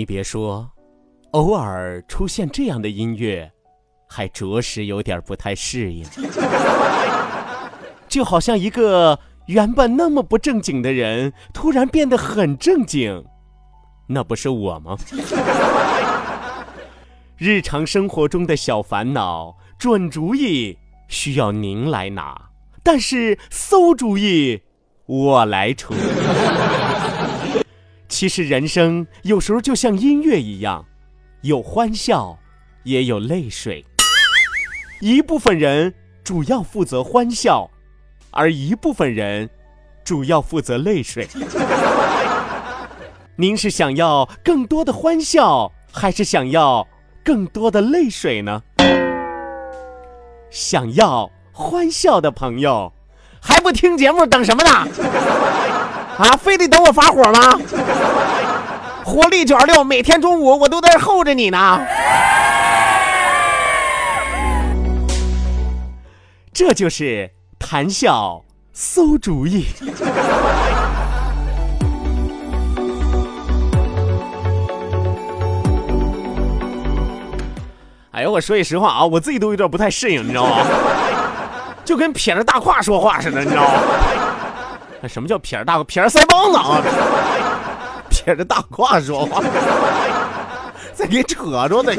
你别说，偶尔出现这样的音乐，还着实有点不太适应。就好像一个原本那么不正经的人，突然变得很正经，那不是我吗？日常生活中的小烦恼、准主意需要您来拿，但是馊主意我来出。其实人生有时候就像音乐一样，有欢笑，也有泪水。一部分人主要负责欢笑，而一部分人主要负责泪水。您是想要更多的欢笑，还是想要更多的泪水呢？想要欢笑的朋友，还不听节目等什么呢？啊，非得等我发火吗？活力九二六，每天中午我都在候着你呢。这就是谈笑馊主意。哎呦，我说句实话啊，我自己都有点不太适应，你知道吗？就跟撇着大胯说话似的，你知道吗？什么叫撇着大撇着腮帮子啊？撇着大胯说话，再给扯着呢。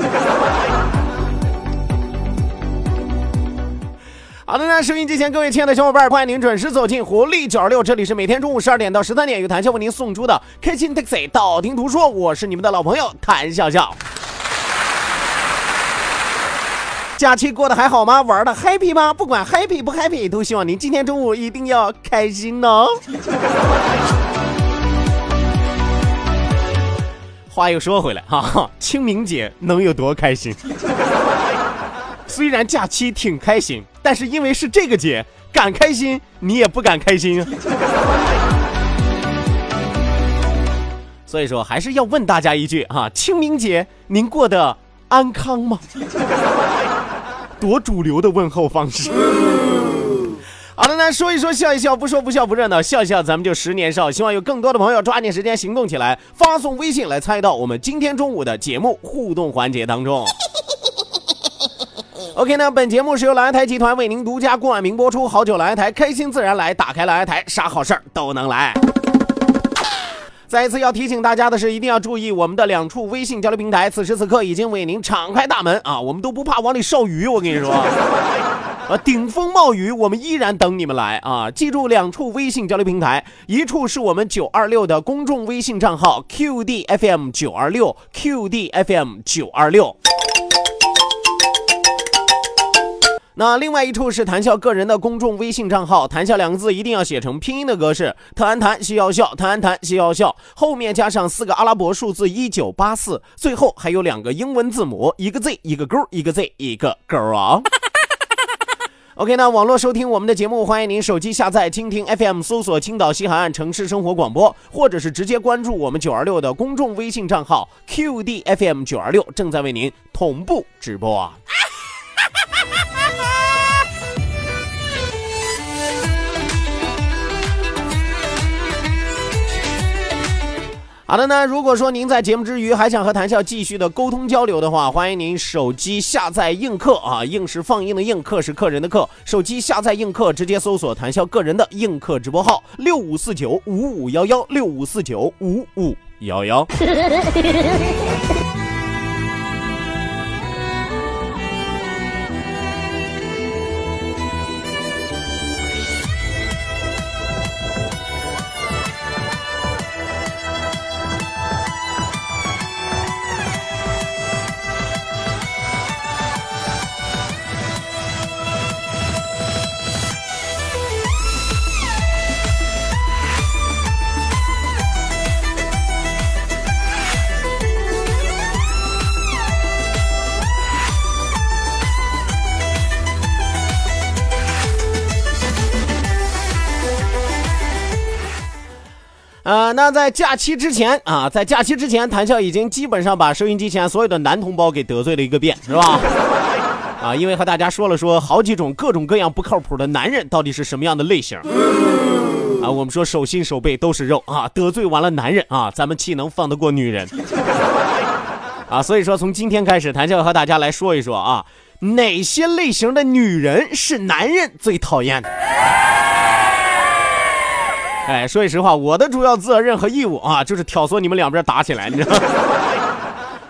好的，那收音机前各位亲爱的小伙伴，欢迎您准时走进活力九二六，这里是每天中午十二点到十三点由谭笑为您送出的开心 taxi，道听途说，我是你们的老朋友谭笑笑。假期过得还好吗？玩的 happy 吗？不管 happy 不 happy，都希望您今天中午一定要开心哦。话又说回来哈，清明节能有多开心？虽然假期挺开心，但是因为是这个节，敢开心你也不敢开心。所以说，还是要问大家一句啊：清明节您过得安康吗？多主流的问候方式。好的，那说一说，笑一笑，不说不笑不热闹，笑一笑，咱们就十年少。希望有更多的朋友抓紧时间行动起来，发送微信来参与到我们今天中午的节目互动环节当中。OK，那本节目是由蓝台集团为您独家冠名播出。好久蓝台，开心自然来，打开蓝台，啥好事儿都能来。再一次要提醒大家的是，一定要注意我们的两处微信交流平台，此时此刻已经为您敞开大门啊！我们都不怕往里烧鱼，我跟你说，呃，顶风冒雨，我们依然等你们来啊！记住两处微信交流平台，一处是我们九二六的公众微信账号 QDFM 九二六 QDFM 九二六。那另外一处是谈笑个人的公众微信账号，谈笑两个字一定要写成拼音的格式，谈安谈笑要笑，谈安谈笑要笑，后面加上四个阿拉伯数字一九八四，最后还有两个英文字母，一个 Z 一个勾，一个 Z 一个勾啊。OK，那网络收听我们的节目，欢迎您手机下载蜻蜓 FM，搜索青岛西海岸城市生活广播，或者是直接关注我们九二六的公众微信账号 QDFM 九二六，正在为您同步直播啊。好的呢，如果说您在节目之余还想和谭笑继续的沟通交流的话，欢迎您手机下载映客啊，映是放映的映，客是客人的客，手机下载映客，直接搜索谭笑个人的映客直播号六五四九五五幺幺六五四九五五幺幺。那在假期之前啊，在假期之前，谭笑已经基本上把收音机前所有的男同胞给得罪了一个遍，是吧？啊，因为和大家说了说好几种各种各样不靠谱的男人到底是什么样的类型啊，我们说手心手背都是肉啊，得罪完了男人啊，咱们岂能放得过女人 啊？所以说，从今天开始，谭笑和大家来说一说啊，哪些类型的女人是男人最讨厌的？哎，说句实话，我的主要责任和义务啊，就是挑唆你们两边打起来，你知道吗？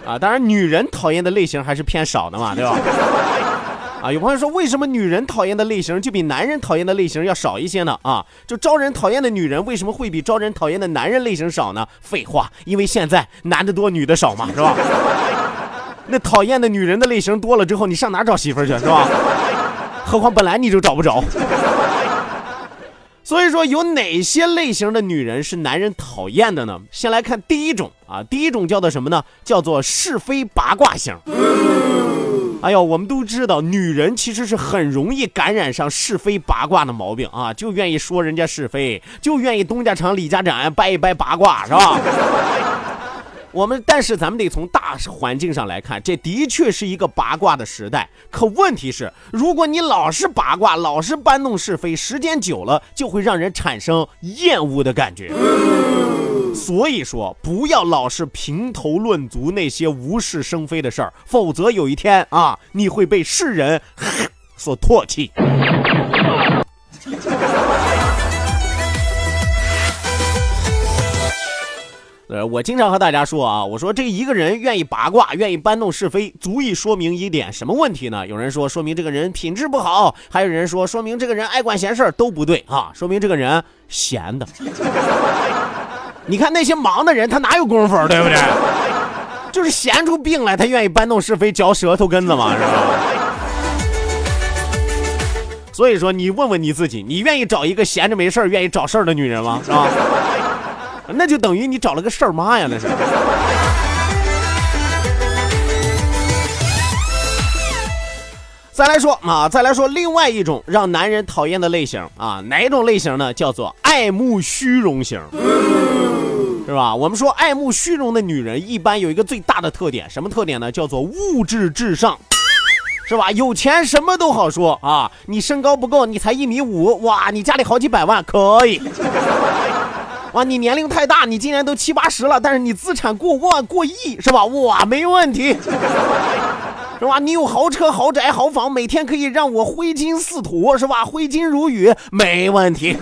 啊，当然，女人讨厌的类型还是偏少的嘛，对吧？啊，有朋友说，为什么女人讨厌的类型就比男人讨厌的类型要少一些呢？啊，就招人讨厌的女人为什么会比招人讨厌的男人类型少呢？废话，因为现在男的多，女的少嘛，是吧？那讨厌的女人的类型多了之后，你上哪找媳妇去，是吧？何况本来你就找不着。所以说，有哪些类型的女人是男人讨厌的呢？先来看第一种啊，第一种叫做什么呢？叫做是非八卦型。哎呦，我们都知道，女人其实是很容易感染上是非八卦的毛病啊，就愿意说人家是非，就愿意东家长李家短，掰一掰八卦，是吧？我们但是咱们得从大环境上来看，这的确是一个八卦的时代。可问题是，如果你老是八卦，老是搬弄是非，时间久了就会让人产生厌恶的感觉。所以说，不要老是评头论足那些无事生非的事儿，否则有一天啊，你会被世人 所唾弃。呃，我经常和大家说啊，我说这一个人愿意八卦，愿意搬弄是非，足以说明一点什么问题呢？有人说，说明这个人品质不好；还有人说，说明这个人爱管闲事，都不对啊，说明这个人闲的。你看那些忙的人，他哪有功夫，对不对？就是闲出病来，他愿意搬弄是非，嚼舌头根子嘛，是吧？所以说，你问问你自己，你愿意找一个闲着没事儿、愿意找事儿的女人吗？是吧？那就等于你找了个事儿妈呀！那是。再来说啊，再来说另外一种让男人讨厌的类型啊，哪一种类型呢？叫做爱慕虚荣型，是吧？我们说爱慕虚荣的女人一般有一个最大的特点，什么特点呢？叫做物质至上，是吧？有钱什么都好说啊，你身高不够，你才一米五，哇，你家里好几百万，可以。哇，你年龄太大，你今年都七八十了，但是你资产过万过亿，是吧？哇，没问题，是吧？你有豪车、豪宅、豪房，每天可以让我挥金似土，是吧？挥金如雨，没问题，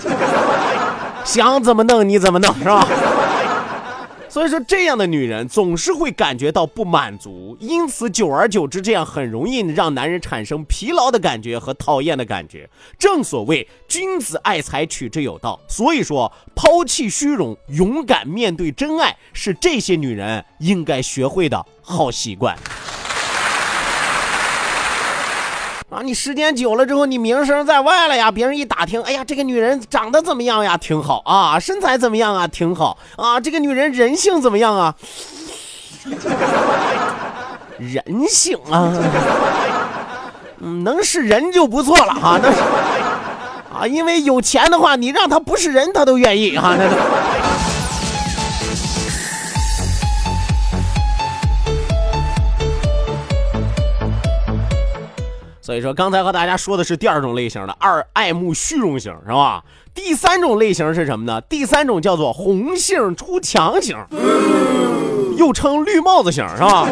想怎么弄你怎么弄，是吧？所以说，这样的女人总是会感觉到不满足，因此久而久之，这样很容易让男人产生疲劳的感觉和讨厌的感觉。正所谓君子爱财，取之有道。所以说，抛弃虚荣，勇敢面对真爱，是这些女人应该学会的好习惯。啊，你时间久了之后，你名声在外了呀，别人一打听，哎呀，这个女人长得怎么样呀？挺好啊，身材怎么样啊？挺好啊，这个女人人性怎么样啊？人性啊，嗯，能是人就不错了哈，那是啊，因为有钱的话，你让他不是人，他都愿意哈，所以说，刚才和大家说的是第二种类型的二爱慕虚荣型，是吧？第三种类型是什么呢？第三种叫做红杏出墙型，又称绿帽子型，是吧？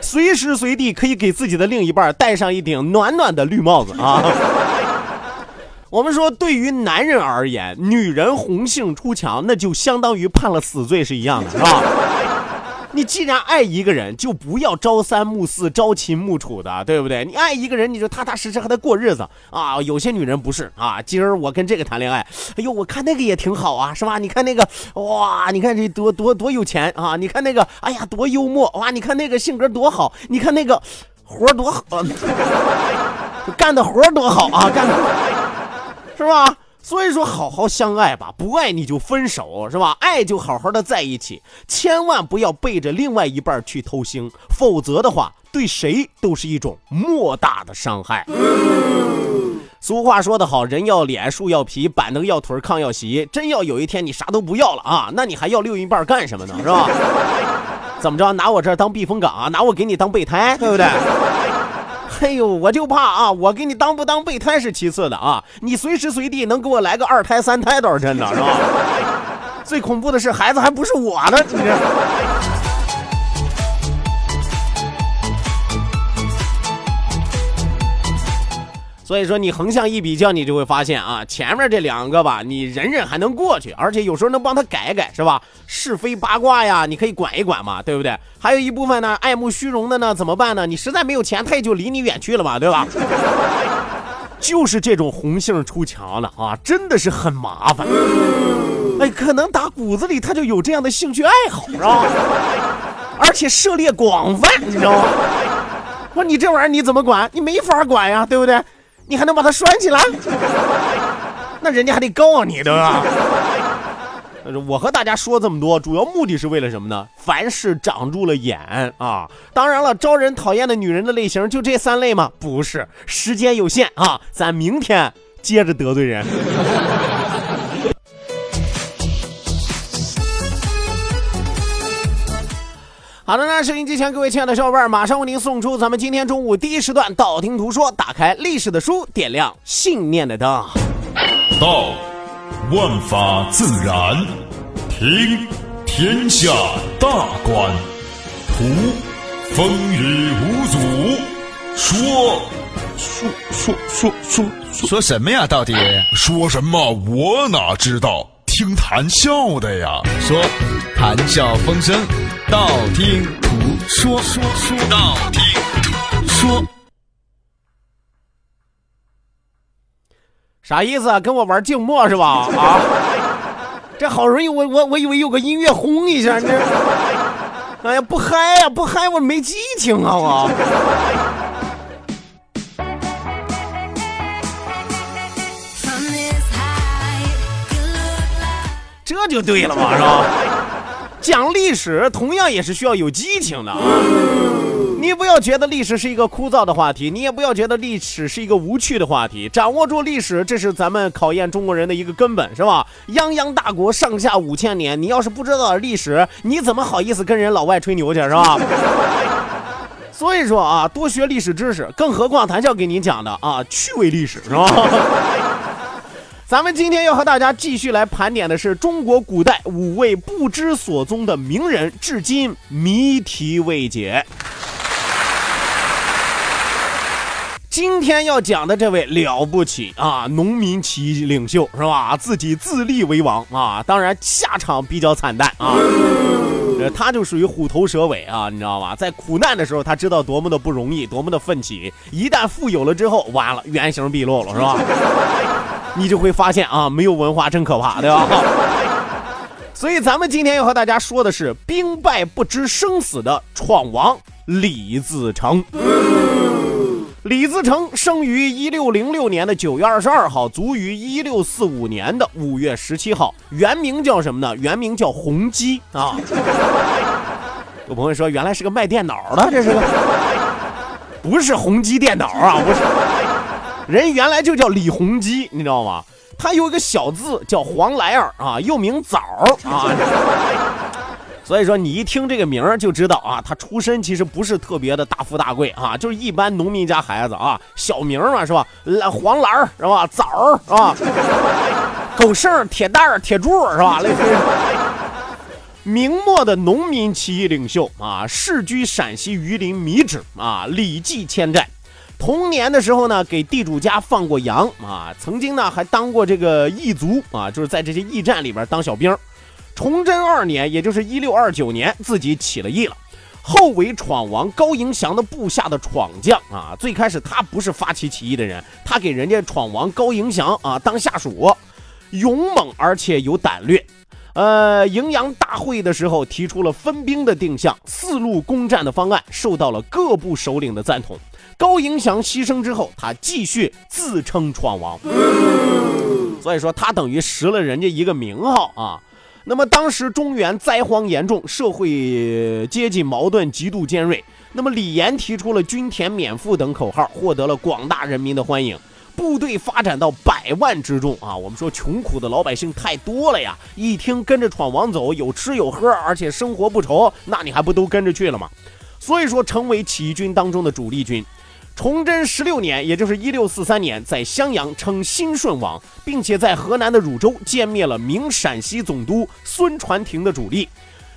随时随地可以给自己的另一半戴上一顶暖暖的绿帽子啊！我们说，对于男人而言，女人红杏出墙，那就相当于判了死罪是一样的，是吧？你既然爱一个人，就不要朝三暮四、朝秦暮楚的，对不对？你爱一个人，你就踏踏实实和他过日子啊。有些女人不是啊，今儿我跟这个谈恋爱，哎呦，我看那个也挺好啊，是吧？你看那个，哇，你看这多多多有钱啊！你看那个，哎呀，多幽默哇！你看那个性格多好，你看那个活多好，干的活多好啊，干的，是吧？所以说，好好相爱吧，不爱你就分手，是吧？爱就好好的在一起，千万不要背着另外一半去偷腥，否则的话，对谁都是一种莫大的伤害。俗话说得好，人要脸，树要皮，板凳要腿，炕要席。真要有一天你啥都不要了啊，那你还要另一半干什么呢？是吧？怎么着，拿我这儿当避风港啊？拿我给你当备胎，对不对？哎呦，我就怕啊！我给你当不当备胎是其次的啊，你随时随地能给我来个二胎三胎倒是真的，是吧？最恐怖的是孩子还不是我的，你这。所以说你横向一比较，你就会发现啊，前面这两个吧，你忍忍还能过去，而且有时候能帮他改改，是吧？是非八卦呀，你可以管一管嘛，对不对？还有一部分呢，爱慕虚荣的呢，怎么办呢？你实在没有钱，他也就离你远去了嘛，对吧？就是这种红杏出墙的啊，真的是很麻烦。哎，可能打骨子里他就有这样的兴趣爱好，是吧？而且涉猎广泛，你知道吗？说你这玩意儿你怎么管？你没法管呀，对不对？你还能把它拴起来？那人家还得告你，对吧？我和大家说这么多，主要目的是为了什么呢？凡事长住了眼啊！当然了，招人讨厌的女人的类型就这三类吗？不是，时间有限啊，咱明天接着得罪人。好的，那收音机前各位亲爱的小伙伴，马上为您送出咱们今天中午第一时段《道听途说》，打开历史的书，点亮信念的灯。道，万法自然；听，天下大观；图，风雨无阻；说，说说说说说什么呀？到底说什么？我哪知道？听谈笑的呀。说，谈笑风生。道听途说，说说道听途说，啥意思啊？跟我玩静默是吧？啊，这好容易，我我我以为有个音乐轰一下，这，哎呀，不嗨呀，不嗨，我没激情啊，我。这就对了嘛，是吧？讲历史同样也是需要有激情的啊！你不要觉得历史是一个枯燥的话题，你也不要觉得历史是一个无趣的话题。掌握住历史，这是咱们考验中国人的一个根本，是吧？泱泱大国，上下五千年，你要是不知道历史，你怎么好意思跟人老外吹牛去，是吧？所以说啊，多学历史知识，更何况谈笑给您讲的啊，趣味历史，是吧？咱们今天要和大家继续来盘点的是中国古代五位不知所踪的名人，至今谜题未解。今天要讲的这位了不起啊，农民起义领袖是吧？自己自立为王啊，当然下场比较惨淡啊。呃他就属于虎头蛇尾啊，你知道吗？在苦难的时候，他知道多么的不容易，多么的奋起；一旦富有了之后，完了，原形毕露了，是吧？你就会发现啊，没有文化真可怕，对吧？所以咱们今天要和大家说的是兵败不知生死的闯王李自成。李自成生于一六零六年的九月二十二号，卒于一六四五年的五月十七号。原名叫什么呢？原名叫洪基啊。有朋友说，原来是个卖电脑的，这是个，不是洪基电脑啊，不是。人原来就叫李洪基，你知道吗？他有一个小字叫黄来儿啊，又名枣啊。所以说你一听这个名儿就知道啊，他出身其实不是特别的大富大贵啊，就是一般农民家孩子啊，小名嘛是吧？黄蓝是吧？枣儿是吧？狗剩、铁蛋儿、铁柱是吧？类似。明末的农民起义领袖啊，世居陕西榆林米脂啊，李记欠债。童年的时候呢，给地主家放过羊啊，曾经呢还当过这个义卒啊，就是在这些驿站里边当小兵。崇祯二年，也就是一六二九年，自己起了义了，后为闯王高迎祥的部下的闯将啊。最开始他不是发起起义的人，他给人家闯王高迎祥啊当下属，勇猛而且有胆略。呃，迎阳大会的时候提出了分兵的定向，四路攻占的方案，受到了各部首领的赞同。高迎祥牺牲之后，他继续自称闯王，所以说他等于识了人家一个名号啊。那么当时中原灾荒严重，社会阶级矛盾极度尖锐。那么李岩提出了均田免赋等口号，获得了广大人民的欢迎。部队发展到百万之众啊，我们说穷苦的老百姓太多了呀。一听跟着闯王走，有吃有喝，而且生活不愁，那你还不都跟着去了吗？所以说，成为起义军当中的主力军。崇祯十六年，也就是一六四三年，在襄阳称新顺王，并且在河南的汝州歼灭了明陕西总督孙传庭的主力，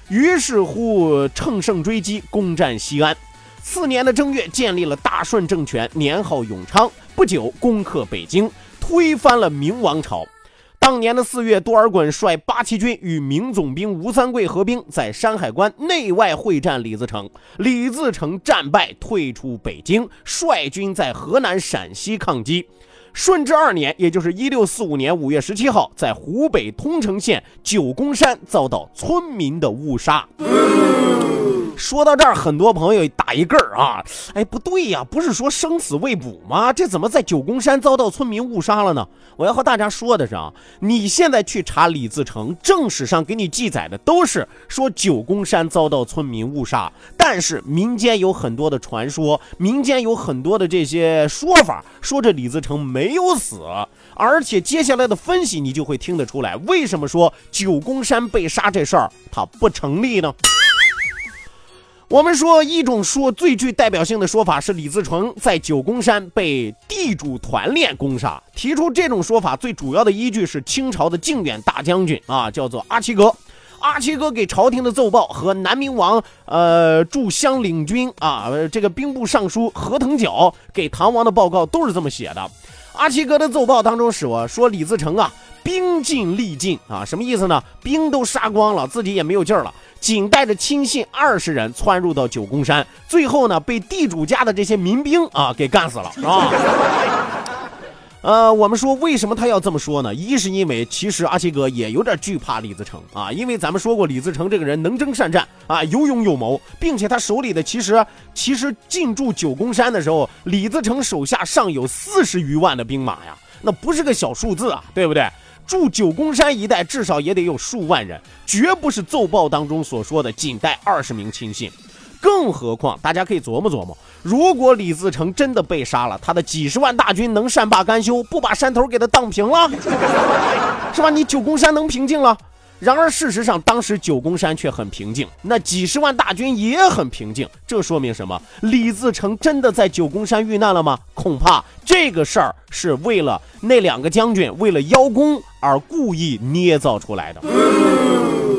于是乎乘胜追击，攻占西安。次年的正月，建立了大顺政权，年号永昌。不久，攻克北京，推翻了明王朝。当年的四月，多尔衮率八旗军与明总兵吴三桂合兵，在山海关内外会战李自成。李自成战败，退出北京，率军在河南、陕西抗击。顺治二年，也就是一六四五年五月十七号，在湖北通城县九宫山遭到村民的误杀。说到这儿，很多朋友打一个儿啊，哎，不对呀，不是说生死未卜吗？这怎么在九宫山遭到村民误杀了呢？我要和大家说的是啊，你现在去查李自成正史上给你记载的都是说九宫山遭到村民误杀，但是民间有很多的传说，民间有很多的这些说法，说这李自成没有死，而且接下来的分析你就会听得出来，为什么说九宫山被杀这事儿它不成立呢？我们说一种说最具代表性的说法是李自成在九宫山被地主团练攻杀。提出这种说法最主要的依据是清朝的靖远大将军啊，叫做阿齐格。阿齐格给朝廷的奏报和南明王呃驻湘领军啊这个兵部尚书何腾蛟给唐王的报告都是这么写的。阿齐格的奏报当中说说李自成啊兵尽力尽啊什么意思呢？兵都杀光了，自己也没有劲儿了。仅带着亲信二十人窜入到九宫山，最后呢被地主家的这些民兵啊给干死了，是吧？呃，我们说为什么他要这么说呢？一是因为其实阿七哥也有点惧怕李自成啊，因为咱们说过李自成这个人能征善战啊，有勇有谋，并且他手里的其实其实进驻九宫山的时候，李自成手下尚有四十余万的兵马呀，那不是个小数字啊，对不对？驻九宫山一带至少也得有数万人，绝不是奏报当中所说的仅带二十名亲信。更何况，大家可以琢磨琢磨，如果李自成真的被杀了，他的几十万大军能善罢甘休，不把山头给他荡平了，是吧？你九宫山能平静了？然而，事实上，当时九宫山却很平静，那几十万大军也很平静。这说明什么？李自成真的在九宫山遇难了吗？恐怕这个事儿是为了那两个将军为了邀功而故意捏造出来的。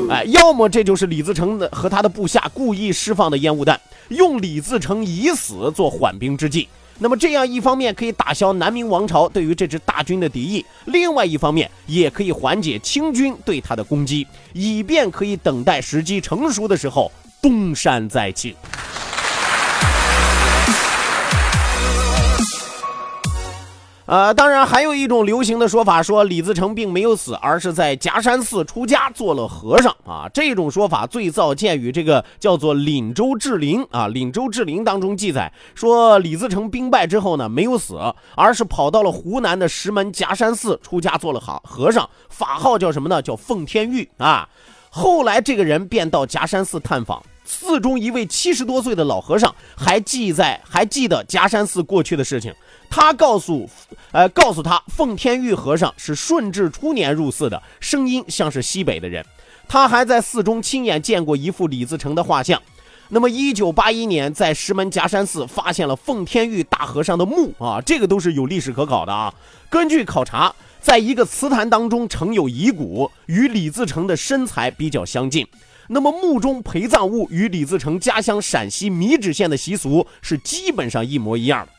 哎，要么这就是李自成的和他的部下故意释放的烟雾弹，用李自成已死做缓兵之计。那么这样一方面可以打消南明王朝对于这支大军的敌意，另外一方面也可以缓解清军对他的攻击，以便可以等待时机成熟的时候东山再起。呃，当然还有一种流行的说法，说李自成并没有死，而是在夹山寺出家做了和尚啊。这种说法最早见于这个叫做《廪州志林》啊，《廪州志林》当中记载说，李自成兵败之后呢，没有死，而是跑到了湖南的石门夹山寺出家做了和和尚，法号叫什么呢？叫奉天玉啊。后来这个人便到夹山寺探访。寺中一位七十多岁的老和尚还记在还记得夹山寺过去的事情。他告诉，呃，告诉他，奉天玉和尚是顺治初年入寺的，声音像是西北的人。他还在寺中亲眼见过一幅李自成的画像。那么，一九八一年，在石门夹山寺发现了奉天玉大和尚的墓啊，这个都是有历史可考的啊。根据考察，在一个祠坛当中盛有遗骨，与李自成的身材比较相近。那么墓中陪葬物与李自成家乡陕西米脂县的习俗是基本上一模一样的。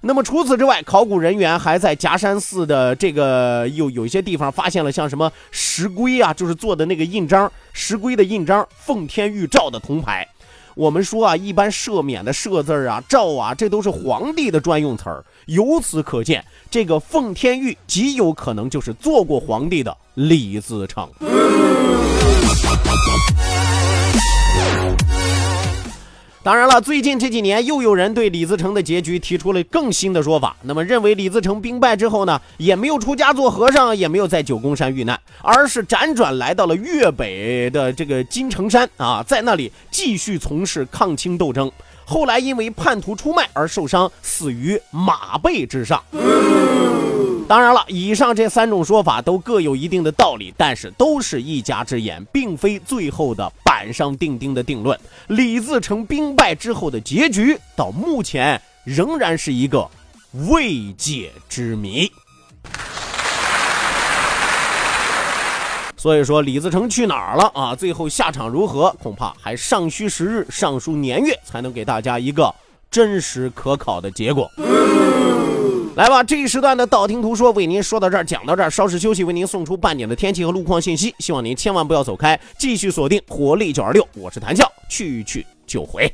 那么除此之外，考古人员还在夹山寺的这个有有一些地方发现了像什么石龟啊，就是做的那个印章，石龟的印章，奉天玉照的铜牌。我们说啊，一般赦免的赦字啊、诏啊，这都是皇帝的专用词儿。由此可见，这个奉天玉极有可能就是做过皇帝的李自成。当然了，最近这几年又有人对李自成的结局提出了更新的说法。那么认为李自成兵败之后呢，也没有出家做和尚，也没有在九宫山遇难，而是辗转来到了粤北的这个金城山啊，在那里继续从事抗清斗争。后来因为叛徒出卖而受伤，死于马背之上。当然了，以上这三种说法都各有一定的道理，但是都是一家之言，并非最后的板上钉钉的定论。李自成兵败之后的结局，到目前仍然是一个未解之谜。所以说，李自成去哪儿了啊？最后下场如何，恐怕还尚需时日、尚书年月，才能给大家一个真实可考的结果。来吧，这一时段的道听途说为您说到这儿，讲到这儿，稍事休息，为您送出半点的天气和路况信息。希望您千万不要走开，继续锁定活力九二六，我是谭笑，去去就回。